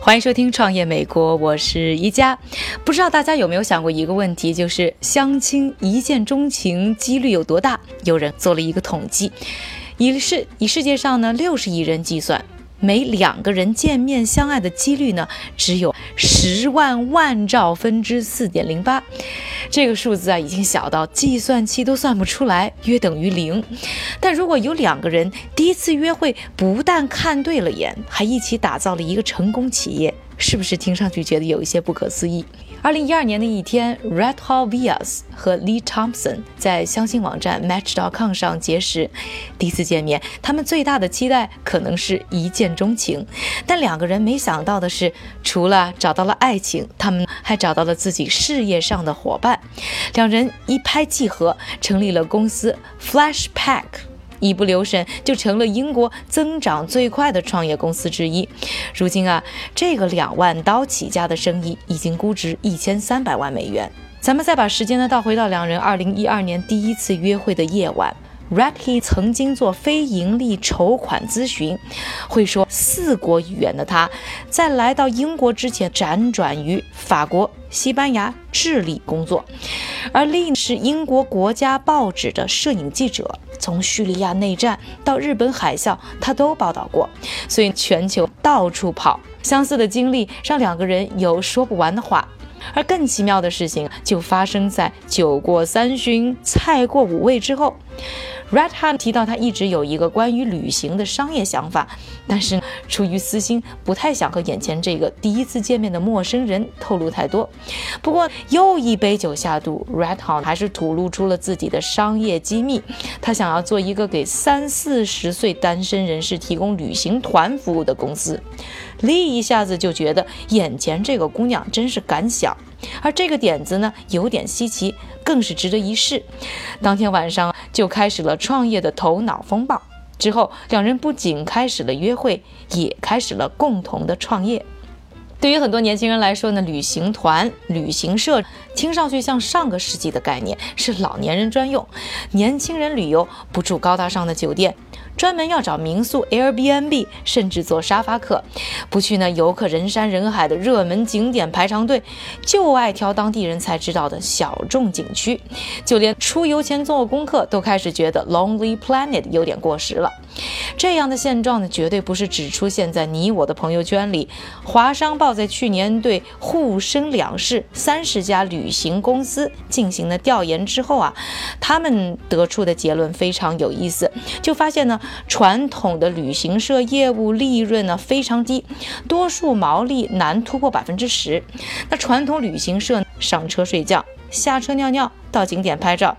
欢迎收听《创业美国》，我是宜家。不知道大家有没有想过一个问题，就是相亲一见钟情几率有多大？有人做了一个统计，以世以世界上呢六十亿人计算。每两个人见面相爱的几率呢，只有十万万兆分之四点零八，这个数字啊，已经小到计算器都算不出来，约等于零。但如果有两个人第一次约会不但看对了眼，还一起打造了一个成功企业，是不是听上去觉得有一些不可思议？二零一二年的一天，Red Hall Vias 和 Lee Thompson 在相亲网站 Match.com 上结识。第一次见面，他们最大的期待可能是一见钟情，但两个人没想到的是，除了找到了爱情，他们还找到了自己事业上的伙伴。两人一拍即合，成立了公司 Flashpack。一不留神就成了英国增长最快的创业公司之一。如今啊，这个两万刀起家的生意已经估值一千三百万美元。咱们再把时间呢倒回到两人二零一二年第一次约会的夜晚。Racky 曾经做非盈利筹款咨询，会说四国语言的他，在来到英国之前辗转于法国、西班牙、智利工作，而莉是英国国家报纸的摄影记者，从叙利亚内战到日本海啸，他都报道过，所以全球到处跑。相似的经历让两个人有说不完的话。而更奇妙的事情就发生在酒过三巡、菜过五味之后。Red Hat 提到他一直有一个关于旅行的商业想法，但是出于私心，不太想和眼前这个第一次见面的陌生人透露太多。不过又一杯酒下肚，Red Hat 还是吐露出了自己的商业机密。他想要做一个给三四十岁单身人士提供旅行团服务的公司。Lee 一下子就觉得眼前这个姑娘真是敢想。而这个点子呢，有点稀奇，更是值得一试。当天晚上就开始了创业的头脑风暴。之后，两人不仅开始了约会，也开始了共同的创业。对于很多年轻人来说呢，旅行团、旅行社听上去像上个世纪的概念，是老年人专用。年轻人旅游不住高大上的酒店。专门要找民宿 Airbnb，甚至做沙发客，不去那游客人山人海的热门景点排长队，就爱挑当地人才知道的小众景区。就连出游前做功课，都开始觉得 Lonely Planet 有点过时了。这样的现状呢，绝对不是只出现在你我的朋友圈里。华商报在去年对沪深两市三十家旅行公司进行了调研之后啊，他们得出的结论非常有意思，就发现呢。传统的旅行社业务利润呢非常低，多数毛利难突破百分之十。那传统旅行社上车睡觉，下车尿尿，到景点拍照，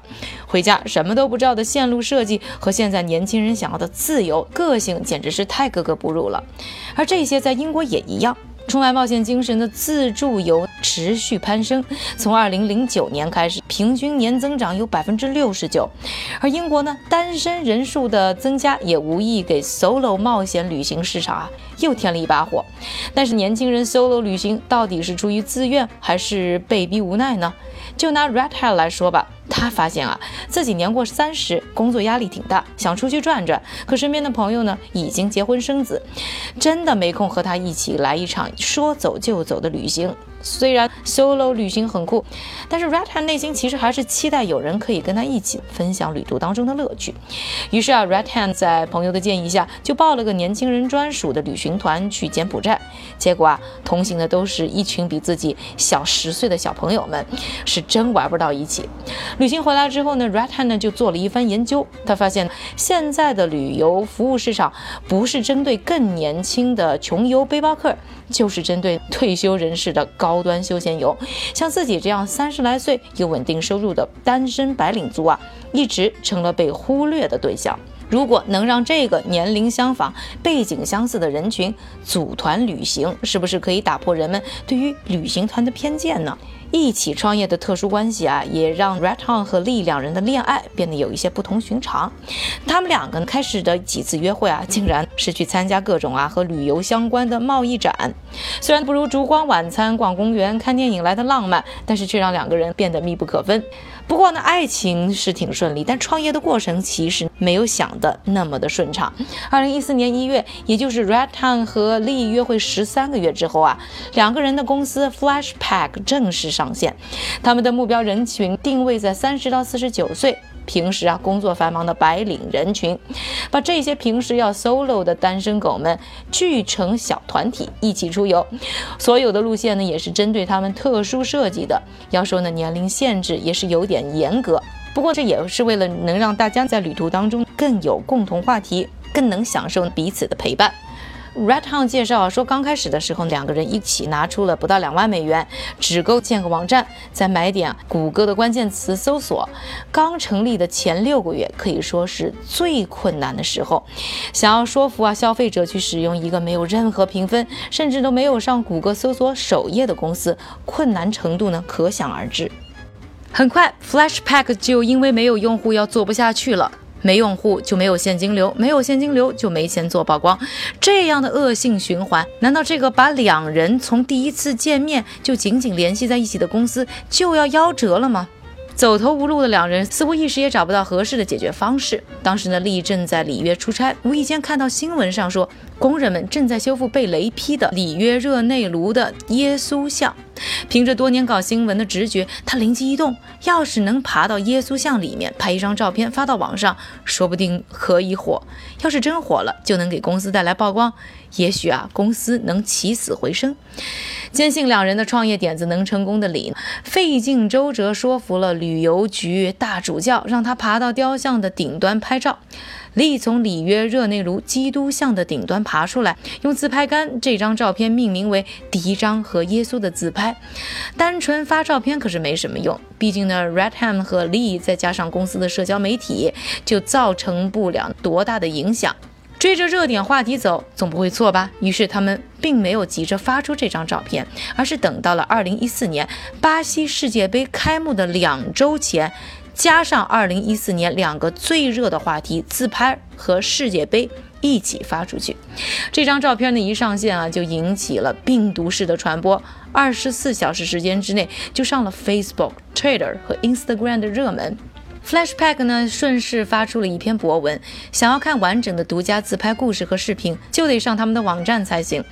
回家什么都不知道的线路设计和现在年轻人想要的自由个性简直是太格格不入了。而这些在英国也一样。充满冒险精神的自助游持续攀升，从二零零九年开始，平均年增长有百分之六十九。而英国呢，单身人数的增加也无意给 solo 冒险旅行市场啊又添了一把火。但是年轻人 solo 旅行到底是出于自愿还是被逼无奈呢？就拿 Red Hat 来说吧。他发现啊，自己年过三十，工作压力挺大，想出去转转，可身边的朋友呢已经结婚生子，真的没空和他一起来一场说走就走的旅行。虽然 solo 旅行很酷，但是 Red Hat 内心其实还是期待有人可以跟他一起分享旅途当中的乐趣。于是啊，Red Hat 在朋友的建议下，就报了个年轻人专属的旅行团去柬埔寨。结果啊，同行的都是一群比自己小十岁的小朋友们，是真玩不到一起。旅行回来之后呢，Red Hat 呢就做了一番研究，他发现现在的旅游服务市场不是针对更年轻的穷游背包客，就是针对退休人士的高。高端休闲游，像自己这样三十来岁有稳定收入的单身白领族啊，一直成了被忽略的对象。如果能让这个年龄相仿、背景相似的人群组团旅行，是不是可以打破人们对于旅行团的偏见呢？一起创业的特殊关系啊，也让 Red Tom 和 Lee 两人的恋爱变得有一些不同寻常。他们两个开始的几次约会啊，竟然是去参加各种啊和旅游相关的贸易展。虽然不如烛光晚餐、逛公园、看电影来的浪漫，但是却让两个人变得密不可分。不过呢，爱情是挺顺利，但创业的过程其实没有想的那么的顺畅。二零一四年一月，也就是 Red Town 和 Lee 约会十三个月之后啊，两个人的公司 Flashpack 正式上线，他们的目标人群定位在三十到四十九岁。平时啊，工作繁忙的白领人群，把这些平时要 solo 的单身狗们聚成小团体一起出游。所有的路线呢，也是针对他们特殊设计的。要说呢，年龄限制也是有点严格，不过这也是为了能让大家在旅途当中更有共同话题，更能享受彼此的陪伴。Red Hound 介绍说，刚开始的时候，两个人一起拿出了不到两万美元，只够建个网站，再买点谷歌的关键词搜索。刚成立的前六个月可以说是最困难的时候，想要说服啊消费者去使用一个没有任何评分，甚至都没有上谷歌搜索首页的公司，困难程度呢可想而知。很快，Flashpack 就因为没有用户要做不下去了。没用户就没有现金流，没有现金流就没钱做曝光，这样的恶性循环，难道这个把两人从第一次见面就紧紧联系在一起的公司就要夭折了吗？走投无路的两人似乎一时也找不到合适的解决方式。当时呢，利正在里约出差，无意间看到新闻上说，工人们正在修复被雷劈的里约热内卢的耶稣像。凭着多年搞新闻的直觉，他灵机一动，要是能爬到耶稣像里面拍一张照片发到网上，说不定可以火。要是真火了，就能给公司带来曝光，也许啊，公司能起死回生。坚信两人的创业点子能成功的李，费尽周折说服了旅游局大主教，让他爬到雕像的顶端拍照。李从里约热内卢基督像的顶端爬出来，用自拍杆这张照片命名为第一张和耶稣的自拍。单纯发照片可是没什么用，毕竟呢，Redham 和 Lee 再加上公司的社交媒体，就造成不了多大的影响。追着热点话题走，总不会错吧？于是他们并没有急着发出这张照片，而是等到了2014年巴西世界杯开幕的两周前。加上二零一四年两个最热的话题自拍和世界杯一起发出去，这张照片呢一上线啊就引起了病毒式的传播，二十四小时时间之内就上了 Facebook、Twitter 和 Instagram 的热门。Flashpack 呢顺势发出了一篇博文，想要看完整的独家自拍故事和视频，就得上他们的网站才行。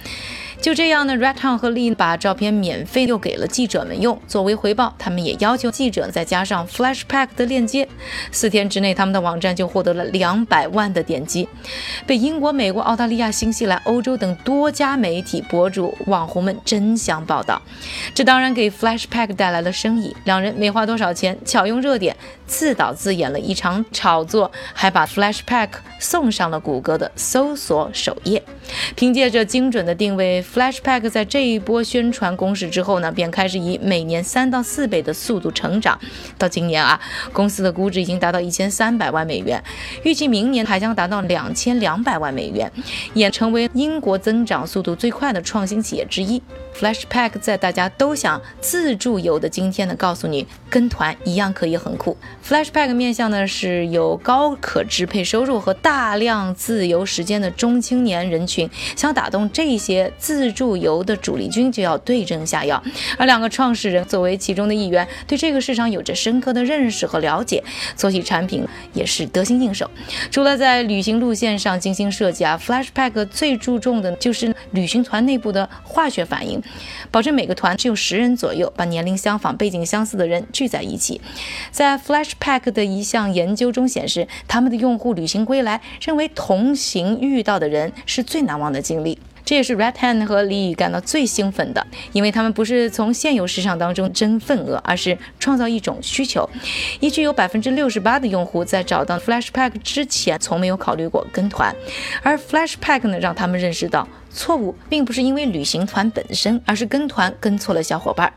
就这样呢，Red Town 和 Lee 把照片免费又给了记者们用。作为回报，他们也要求记者再加上 Flashpack 的链接。四天之内，他们的网站就获得了两百万的点击，被英国、美国、澳大利亚、新西兰、欧洲等多家媒体、博主、网红们争相报道。这当然给 Flashpack 带来了生意。两人没花多少钱，巧用热点，自导自演了一场炒作，还把 Flashpack 送上了谷歌的搜索首页。凭借着精准的定位。Flashpack 在这一波宣传攻势之后呢，便开始以每年三到四倍的速度成长。到今年啊，公司的估值已经达到一千三百万美元，预计明年还将达到两千两百万美元，也成为英国增长速度最快的创新企业之一。Flashpack 在大家都想自助游的今天呢，告诉你跟团一样可以很酷。Flashpack 面向呢是有高可支配收入和大量自由时间的中青年人群，想打动这些自助游的主力军就要对症下药。而两个创始人作为其中的一员，对这个市场有着深刻的认识和了解，做起产品也是得心应手。除了在旅行路线上精心设计啊，Flashpack 最注重的就是旅行团内部的化学反应。保证每个团只有十人左右，把年龄相仿、背景相似的人聚在一起。在 Flashpack 的一项研究中显示，他们的用户旅行归来，认为同行遇到的人是最难忘的经历。这也是 Red Hand 和李宇感到最兴奋的，因为他们不是从现有市场当中争份额，而是创造一种需求。依据有百分之六十八的用户在找到 Flashpack 之前，从没有考虑过跟团，而 Flashpack 呢，让他们认识到错误并不是因为旅行团本身，而是跟团跟错了小伙伴。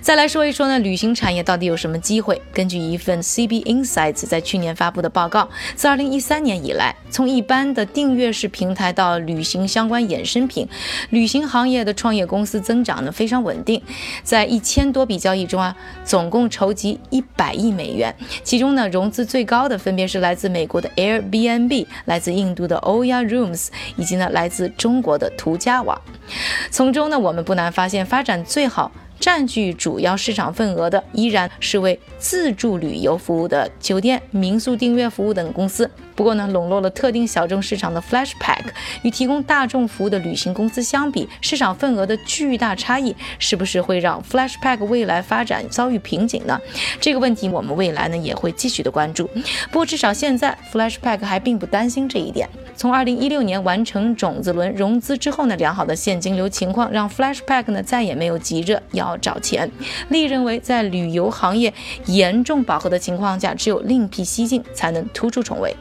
再来说一说呢，旅行产业到底有什么机会？根据一份 CB Insights 在去年发布的报告，自2013年以来，从一般的订阅式平台到旅行相关衍生品，旅行行业的创业公司增长呢非常稳定。在一千多笔交易中啊，总共筹集一百亿美元，其中呢融资最高的分别是来自美国的 Airbnb、来自印度的 Oya Rooms 以及呢来自中国的途家网。从中呢，我们不难发现，发展最好。占据主要市场份额的依然是为自助旅游服务的酒店、民宿订阅服务等公司。不过呢，笼络了特定小众市场的 Flashpack 与提供大众服务的旅行公司相比，市场份额的巨大差异，是不是会让 Flashpack 未来发展遭遇瓶颈呢？这个问题我们未来呢也会继续的关注。不过至少现在 Flashpack 还并不担心这一点。从2016年完成种子轮融资之后呢，良好的现金流情况让 Flashpack 呢再也没有急着要找钱。利认为，在旅游行业严重饱和的情况下，只有另辟蹊径才能突出重围。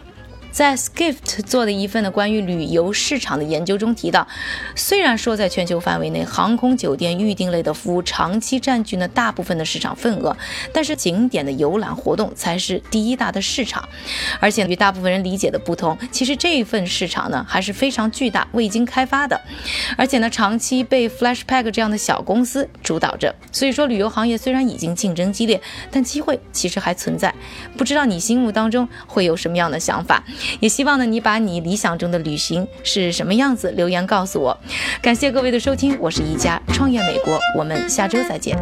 在 Skift 做的一份的关于旅游市场的研究中提到，虽然说在全球范围内，航空酒店预订类的服务长期占据了大部分的市场份额，但是景点的游览活动才是第一大的市场。而且与大部分人理解的不同，其实这一份市场呢还是非常巨大、未经开发的，而且呢长期被 Flashpack 这样的小公司主导着。所以说，旅游行业虽然已经竞争激烈，但机会其实还存在。不知道你心目当中会有什么样的想法？也希望呢，你把你理想中的旅行是什么样子留言告诉我。感谢各位的收听，我是一家创业美国，我们下周再见。